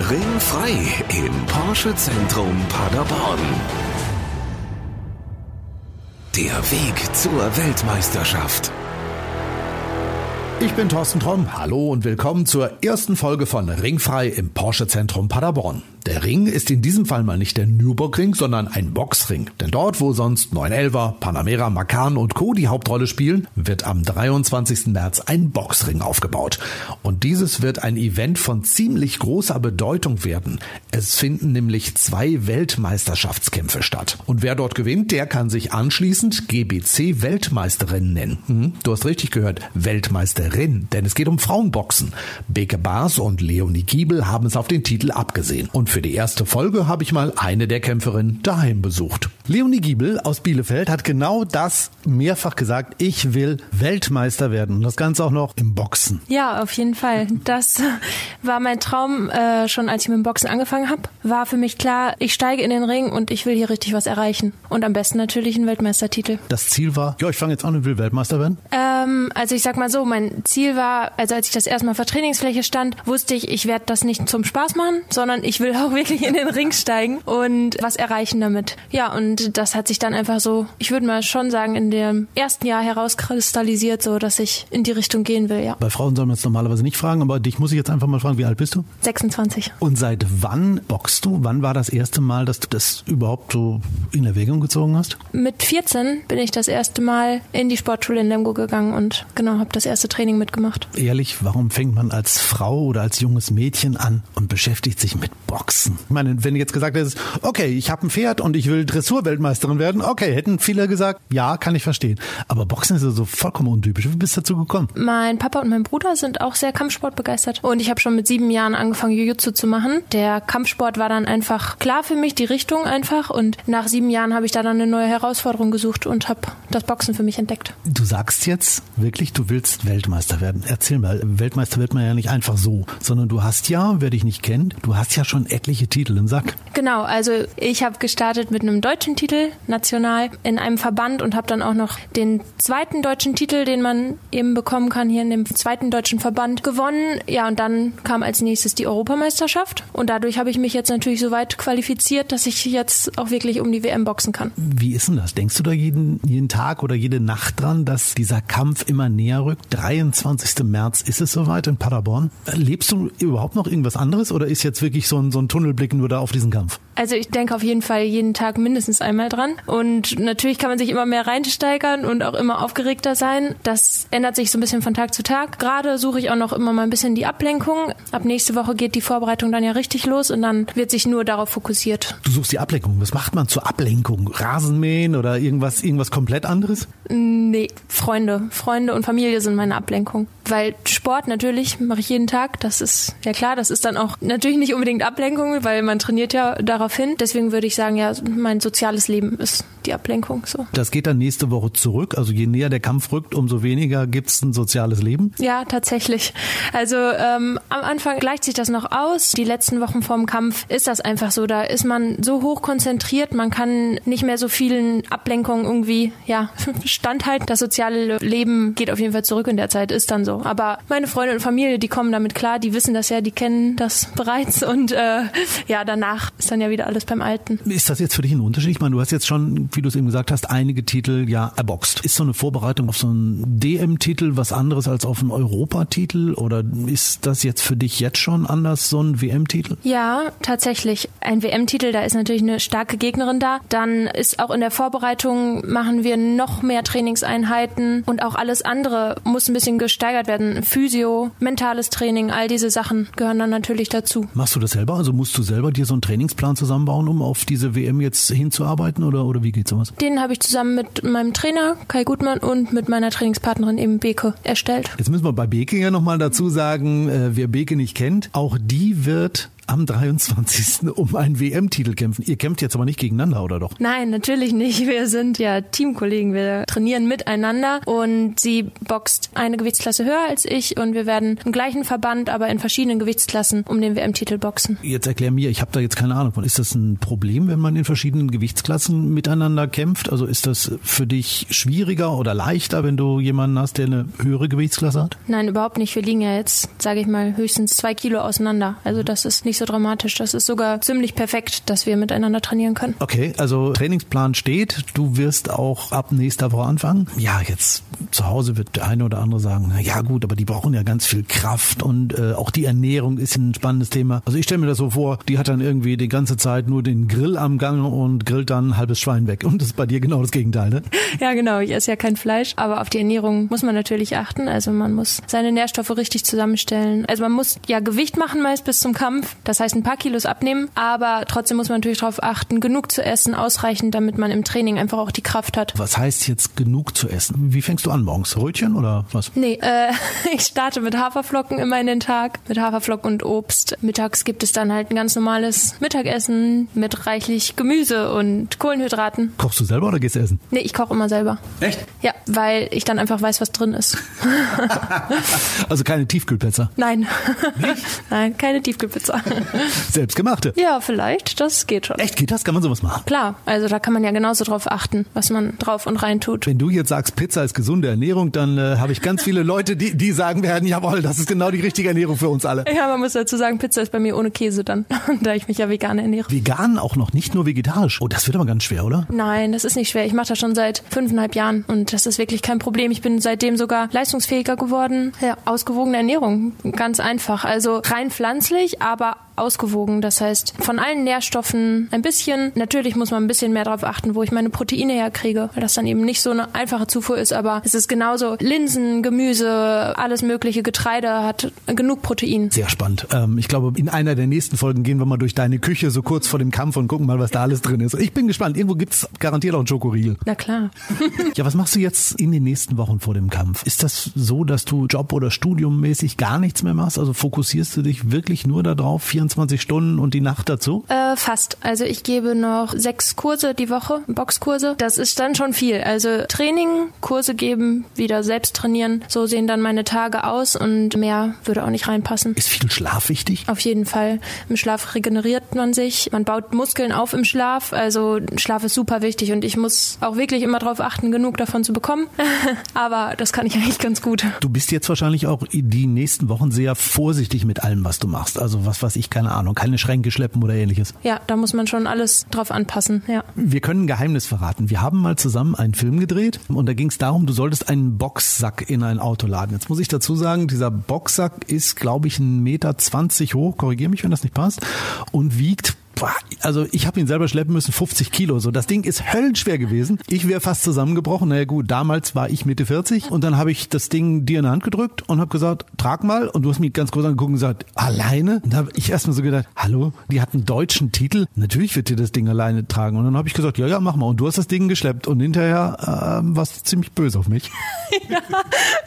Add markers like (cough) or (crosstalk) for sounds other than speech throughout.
Ringfrei im Porsche Zentrum Paderborn. Der Weg zur Weltmeisterschaft. Ich bin Thorsten Tromm. Hallo und willkommen zur ersten Folge von Ringfrei im Porsche Zentrum Paderborn. Der Ring ist in diesem Fall mal nicht der Nürburgring, sondern ein Boxring. Denn dort, wo sonst 911er, Panamera, Macan und Co. die Hauptrolle spielen, wird am 23. März ein Boxring aufgebaut. Und dieses wird ein Event von ziemlich großer Bedeutung werden. Es finden nämlich zwei Weltmeisterschaftskämpfe statt. Und wer dort gewinnt, der kann sich anschließend GBC Weltmeisterin nennen. Hm, du hast richtig gehört, Weltmeisterin. Denn es geht um Frauenboxen. Beke Baas und Leonie Giebel haben es auf den Titel abgesehen. Und für die erste Folge habe ich mal eine der Kämpferinnen daheim besucht. Leonie Giebel aus Bielefeld hat genau das mehrfach gesagt. Ich will Weltmeister werden. Und das Ganze auch noch im Boxen. Ja, auf jeden Fall. Das (laughs) war mein Traum äh, schon, als ich mit dem Boxen angefangen habe. War für mich klar, ich steige in den Ring und ich will hier richtig was erreichen. Und am besten natürlich einen Weltmeistertitel. Das Ziel war, ja, ich fange jetzt an und will Weltmeister werden? Ähm, also ich sag mal so, mein Ziel war, also als ich das erste Mal vor Trainingsfläche stand, wusste ich, ich werde das nicht zum Spaß machen, sondern ich will auch (laughs) wirklich in den Ring steigen und was erreichen damit. Ja, und das hat sich dann einfach so, ich würde mal schon sagen, in dem ersten Jahr herauskristallisiert, so dass ich in die Richtung gehen will, ja. Bei Frauen soll man es normalerweise nicht fragen, aber dich muss ich jetzt einfach mal fragen, wie alt bist du? 26. Und seit wann boxst du? Wann war das erste Mal, dass du das überhaupt so in Erwägung gezogen hast? Mit 14 bin ich das erste Mal in die Sportschule in Lemgo gegangen und genau, habe das erste Training mitgemacht. Ehrlich, warum fängt man als Frau oder als junges Mädchen an und beschäftigt sich mit Boxen? Ich meine, wenn jetzt gesagt hättest, okay, ich habe ein Pferd und ich will Dressurweltmeisterin werden, okay, hätten viele gesagt, ja, kann ich verstehen. Aber Boxen ist so also vollkommen untypisch. Wie bist du dazu gekommen? Mein Papa und mein Bruder sind auch sehr Kampfsport begeistert und ich habe schon mit sieben Jahren angefangen, Jiu-Jitsu zu machen. Der Kampfsport war dann einfach klar für mich, die Richtung einfach und nach sieben Jahren habe ich da dann eine neue Herausforderung gesucht und habe das Boxen für mich entdeckt. Du sagst jetzt wirklich, du willst Weltmeister werden. Erzähl mal, Weltmeister wird man ja nicht einfach so, sondern du hast ja, wer dich nicht kennt, du hast ja schon etliche Titel im Sack. Genau, also ich habe gestartet mit einem deutschen Titel national in einem Verband und habe dann auch noch den zweiten deutschen Titel, den man eben bekommen kann hier in dem zweiten deutschen Verband gewonnen. Ja, und dann kam als nächstes die Europameisterschaft und dadurch habe ich mich jetzt natürlich so weit qualifiziert, dass ich jetzt auch wirklich um die WM boxen kann. Wie ist denn das? Denkst du da jeden, jeden Tag oder jede Nacht dran, dass dieser Kampf immer näher rückt? 23. März ist es soweit in Paderborn. Lebst du überhaupt noch irgendwas anderes oder ist jetzt wirklich so ein, so ein Tunnelblick nur da auf diesen Kampf? Also ich denke auf jeden Fall jeden Tag mindestens einmal dran. Und natürlich kann man sich immer mehr reinsteigern und auch immer aufgeregter sein. Das ändert sich so ein bisschen von Tag zu Tag. Gerade suche ich auch noch immer mal ein bisschen die Ablenkung. Ab nächste Woche geht die Vorbereitung dann ja richtig los und dann wird sich nur darauf fokussiert. Du suchst die Ablenkung. Was macht man zur Ablenkung? Rasenmähen oder irgendwas, irgendwas komplett anderes? Nee, Freunde. Freunde und Familie sind meine Ablenkung. Weil Sport natürlich mache ich jeden Tag. Das ist ja klar. Das ist dann auch natürlich nicht unbedingt Ablenkung, weil man trainiert ja darauf hin. Deswegen würde ich sagen, ja, mein soziales Leben ist die Ablenkung so. Das geht dann nächste Woche zurück. Also je näher der Kampf rückt, umso weniger gibt es ein soziales Leben? Ja, tatsächlich. Also ähm, am Anfang gleicht sich das noch aus. Die letzten Wochen vorm Kampf ist das einfach so. Da ist man so hoch konzentriert, man kann nicht mehr so vielen Ablenkungen irgendwie ja, (laughs) standhalten. Das soziale Leben geht auf jeden Fall zurück in der Zeit, ist dann so. Aber meine Freunde und Familie, die kommen damit klar, die wissen das ja, die kennen das bereits und äh, ja, danach ist dann ja wieder alles beim Alten. Ist das jetzt für dich ein Unterschied? Ich meine, du hast jetzt schon, wie du es eben gesagt hast, einige Titel ja erboxt. Ist so eine Vorbereitung auf so einen DM-Titel was anderes als auf einen Europatitel oder ist das jetzt für dich jetzt schon anders, so ein WM-Titel? Ja, tatsächlich. Ein WM-Titel, da ist natürlich eine starke Gegnerin da. Dann ist auch in der Vorbereitung machen wir noch mehr Trainingseinheiten und auch alles andere muss ein bisschen gesteigert werden. Physio, mentales Training, all diese Sachen gehören dann natürlich dazu. Machst du das selber? Also musst du selber dir so einen Trainingsplan zusammenbauen, um auf diese WM jetzt hinzuarbeiten oder, oder wie geht sowas? Den habe ich zusammen mit meinem Trainer Kai Gutmann und mit meiner Trainingspartnerin eben Beke erstellt. Jetzt müssen wir bei Beke ja nochmal dazu sagen, äh, wer Beke nicht kennt, auch die wird am 23. um einen WM-Titel kämpfen. Ihr kämpft jetzt aber nicht gegeneinander, oder doch? Nein, natürlich nicht. Wir sind ja Teamkollegen. Wir trainieren miteinander und sie boxt eine Gewichtsklasse höher als ich und wir werden im gleichen Verband, aber in verschiedenen Gewichtsklassen um den WM-Titel boxen. Jetzt erklär mir, ich habe da jetzt keine Ahnung von. Ist das ein Problem, wenn man in verschiedenen Gewichtsklassen miteinander kämpft? Also ist das für dich schwieriger oder leichter, wenn du jemanden hast, der eine höhere Gewichtsklasse hat? Nein, überhaupt nicht. Wir liegen ja jetzt, sage ich mal, höchstens zwei Kilo auseinander. Also das ist nicht nicht so dramatisch. Das ist sogar ziemlich perfekt, dass wir miteinander trainieren können. Okay, also Trainingsplan steht. Du wirst auch ab nächster Woche anfangen. Ja, jetzt zu Hause wird der eine oder andere sagen, na ja gut, aber die brauchen ja ganz viel Kraft und äh, auch die Ernährung ist ein spannendes Thema. Also ich stelle mir das so vor, die hat dann irgendwie die ganze Zeit nur den Grill am Gang und grillt dann ein halbes Schwein weg. Und das ist bei dir genau das Gegenteil, ne? (laughs) Ja, genau. Ich esse ja kein Fleisch, aber auf die Ernährung muss man natürlich achten. Also man muss seine Nährstoffe richtig zusammenstellen. Also man muss ja Gewicht machen meist bis zum Kampf. Das heißt ein paar Kilos abnehmen, aber trotzdem muss man natürlich darauf achten, genug zu essen, ausreichend, damit man im Training einfach auch die Kraft hat. Was heißt jetzt genug zu essen? Wie fängst du an morgens? Rötchen oder was? Nee, äh, (laughs) ich starte mit Haferflocken immer in den Tag, mit Haferflocken und Obst. Mittags gibt es dann halt ein ganz normales Mittagessen mit reichlich Gemüse und Kohlenhydraten. Kochst du selber oder gehst du essen? Nee, ich koche immer selber. Echt? Ja, weil ich dann einfach weiß, was drin ist. (laughs) also keine Tiefkühlpizza? Nein. (laughs) Nein, keine Tiefkühlpizza. (laughs) Selbstgemachte? Ja, vielleicht. Das geht schon. Echt? Geht das? Kann man sowas machen? Klar. Also da kann man ja genauso drauf achten, was man drauf und rein tut. Wenn du jetzt sagst, Pizza ist gesunde Ernährung, dann äh, habe ich ganz viele Leute, die, die sagen werden, jawohl, das ist genau die richtige Ernährung für uns alle. Ja, man muss dazu sagen, Pizza ist bei mir ohne Käse dann, (laughs) da ich mich ja vegan ernähre. Vegan auch noch, nicht nur vegetarisch. Oh, das wird aber ganz schwer, oder? Nein, das ist nicht schwer. Ich mache das schon seit fünfeinhalb Jahren und das ist wirklich kein Problem. Ich bin seitdem sogar leistungsfähiger geworden. Ja, ausgewogene Ernährung, ganz einfach. Also rein pflanzlich, aber ausgewogen. Das heißt, von allen Nährstoffen ein bisschen. Natürlich muss man ein bisschen mehr darauf achten, wo ich meine Proteine herkriege, weil das dann eben nicht so eine einfache Zufuhr ist, aber es ist genauso Linsen, Gemüse, alles mögliche Getreide hat genug Protein. Sehr spannend. Ähm, ich glaube, in einer der nächsten Folgen gehen wir mal durch deine Küche so kurz vor dem Kampf und gucken mal, was da alles drin ist. Ich bin gespannt. Irgendwo gibt's garantiert auch einen Schokoriegel. Na klar. (laughs) ja, was machst du jetzt in den nächsten Wochen vor dem Kampf? Ist das so, dass du Job- oder Studiummäßig gar nichts mehr machst? Also fokussierst du dich wirklich nur darauf, 24 Stunden und die Nacht dazu? Äh, fast. Also ich gebe noch sechs Kurse die Woche, Boxkurse. Das ist dann schon viel. Also Training, Kurse geben, wieder selbst trainieren. So sehen dann meine Tage aus und mehr würde auch nicht reinpassen. Ist viel Schlaf wichtig? Auf jeden Fall. Im Schlaf regeneriert man sich. Man baut Muskeln auf im Schlaf. Also Schlaf ist super wichtig und ich muss auch wirklich immer darauf achten, genug davon zu bekommen. (laughs) Aber das kann ich eigentlich ganz gut. Du bist jetzt wahrscheinlich auch die nächsten Wochen sehr vorsichtig mit allem, was du machst. Also was weiß ich, keine Ahnung, keine Schränke schleppen oder ähnliches. Ja, da muss man schon alles drauf anpassen, ja. Wir können ein Geheimnis verraten. Wir haben mal zusammen einen Film gedreht und da ging es darum, du solltest einen Boxsack in ein Auto laden. Jetzt muss ich dazu sagen, dieser Boxsack ist, glaube ich, ein Meter zwanzig hoch, korrigiere mich, wenn das nicht passt, und wiegt also ich habe ihn selber schleppen müssen, 50 Kilo. So, das Ding ist höllenschwer gewesen. Ich wäre fast zusammengebrochen. Naja gut, damals war ich Mitte 40 und dann habe ich das Ding dir in die Hand gedrückt und habe gesagt, trag mal. Und du hast mich ganz kurz angeguckt und gesagt, alleine? Und da habe ich erstmal so gedacht, hallo, die hat einen deutschen Titel. Natürlich wird dir das Ding alleine tragen. Und dann habe ich gesagt, ja, ja, mach mal. Und du hast das Ding geschleppt und hinterher äh, warst du ziemlich böse auf mich. (laughs) ja,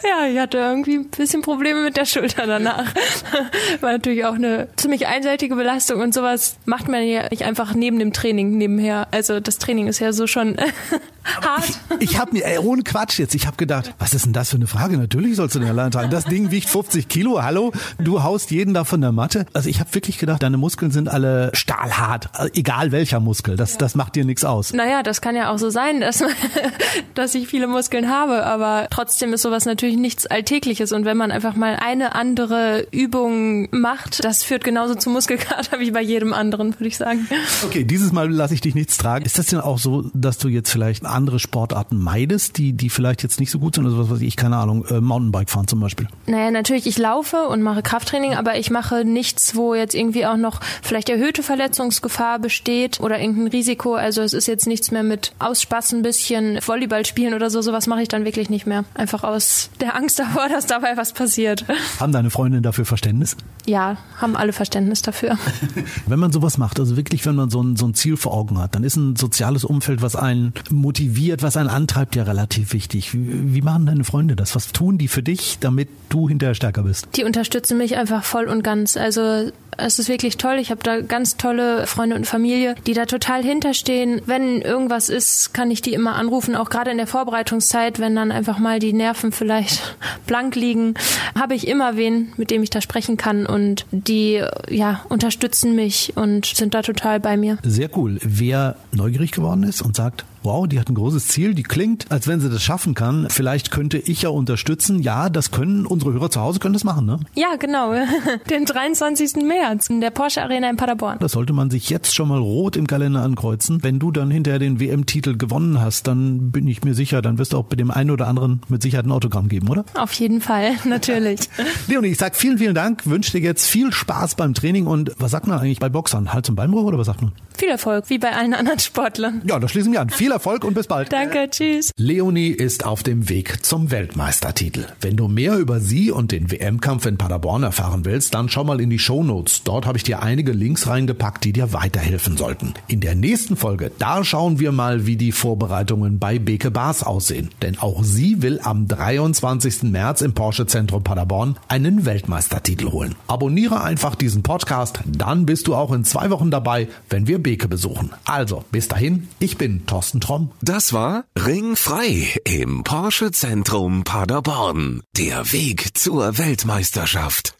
ja, ich hatte irgendwie ein bisschen Probleme mit der Schulter danach. (laughs) War natürlich auch eine ziemlich einseitige Belastung und sowas macht man ja nicht einfach neben dem Training nebenher. Also das Training ist ja so schon (laughs) hart. Ich, ich habe mir, ey, ohne Quatsch jetzt, ich habe gedacht, was ist denn das für eine Frage? Natürlich sollst du den allein tragen. Das Ding wiegt 50 Kilo, hallo? Du haust jeden da von der Matte. Also ich habe wirklich gedacht, deine Muskeln sind alle stahlhart, egal welcher Muskel. Das, ja. das macht dir nichts aus. Naja, das kann ja auch so sein, dass, (laughs) dass ich viele Muskeln habe, aber trotzdem ist sowas natürlich nichts Alltägliches. Und wenn man einfach mal eine andere Übung macht, das führt genauso zu Muskelkater (laughs) wie bei jedem anderen, würde ich sagen. Okay, dieses Mal lasse ich dich nichts tragen. Ist das denn auch so, dass du jetzt vielleicht andere Sportarten meidest, die, die vielleicht jetzt nicht so gut sind? Also was weiß ich, keine Ahnung, äh, Mountainbike fahren zum Beispiel? Naja, natürlich, ich laufe und mache Krafttraining, aber ich mache nichts, wo jetzt irgendwie auch noch vielleicht erhöhte Verletzungsgefahr besteht oder irgendein Risiko. Also es ist jetzt nichts mehr mit Ausspaß ein bisschen, Volleyball spielen oder so, sowas mache ich dann wirklich nicht mehr. Einfach aus der Angst davor, (laughs) dass dabei was passiert. Haben deine Freundinnen dafür Verständnis? Ja, haben alle Verständnis dafür. (laughs) Wenn man sowas macht, also wirklich, wenn man so ein, so ein Ziel vor Augen hat, dann ist ein soziales Umfeld, was einen motiviert, was einen antreibt, ja relativ wichtig. Wie, wie machen deine Freunde das? Was tun die für dich, damit du hinterher stärker bist? Die unterstützen mich einfach voll und ganz. Also es ist wirklich toll. Ich habe da ganz tolle Freunde und Familie, die da total hinterstehen. Wenn irgendwas ist, kann ich die immer anrufen, auch gerade in der Vorbereitungszeit, wenn dann einfach mal die Nerven vielleicht (laughs) blank liegen, habe ich immer wen, mit dem ich da sprechen kann und die ja unterstützen mich und sind da total bei mir. Sehr cool. Wer neugierig geworden ist und sagt, wow, die hat ein großes Ziel, die klingt, als wenn sie das schaffen kann. Vielleicht könnte ich ja unterstützen. Ja, das können unsere Hörer zu Hause können das machen, ne? Ja, genau. (laughs) Den 23. März in der Porsche Arena in Paderborn. Das sollte man sich jetzt schon mal rot im Kalender ankreuzen. Wenn du dann hinterher den WM-Titel gewonnen hast, dann bin ich mir sicher, dann wirst du auch bei dem einen oder anderen mit Sicherheit ein Autogramm geben, oder? Auf jeden Fall, (laughs) natürlich. (laughs) Leonie, ich sag vielen, vielen Dank, wünsche dir jetzt viel Spaß beim Training und was sagt man eigentlich bei Boxern? Hals- und Beinbruch oder was sagt man? Viel Erfolg, wie bei allen anderen Sportlern. Ja, da schließen wir an. Viel Erfolg und bis bald. Danke, tschüss. Leonie ist auf dem Weg zum Weltmeistertitel. Wenn du mehr über sie und den WM-Kampf in Paderborn erfahren willst, dann schau mal in die Shownotes. Dort habe ich dir einige Links reingepackt, die dir weiterhelfen sollten. In der nächsten Folge, da schauen wir mal, wie die Vorbereitungen bei Beke Bars aussehen. Denn auch sie will am 23. März im Porsche Zentrum Paderborn einen Weltmeistertitel holen. Abonniere einfach diesen Podcast, dann bist du auch in zwei Wochen dabei, wenn wir Beke besuchen. Also, bis dahin, ich bin Thorsten Tromm. Das war Ringfrei im Porsche Zentrum Paderborn. Der Weg zur Weltmeisterschaft.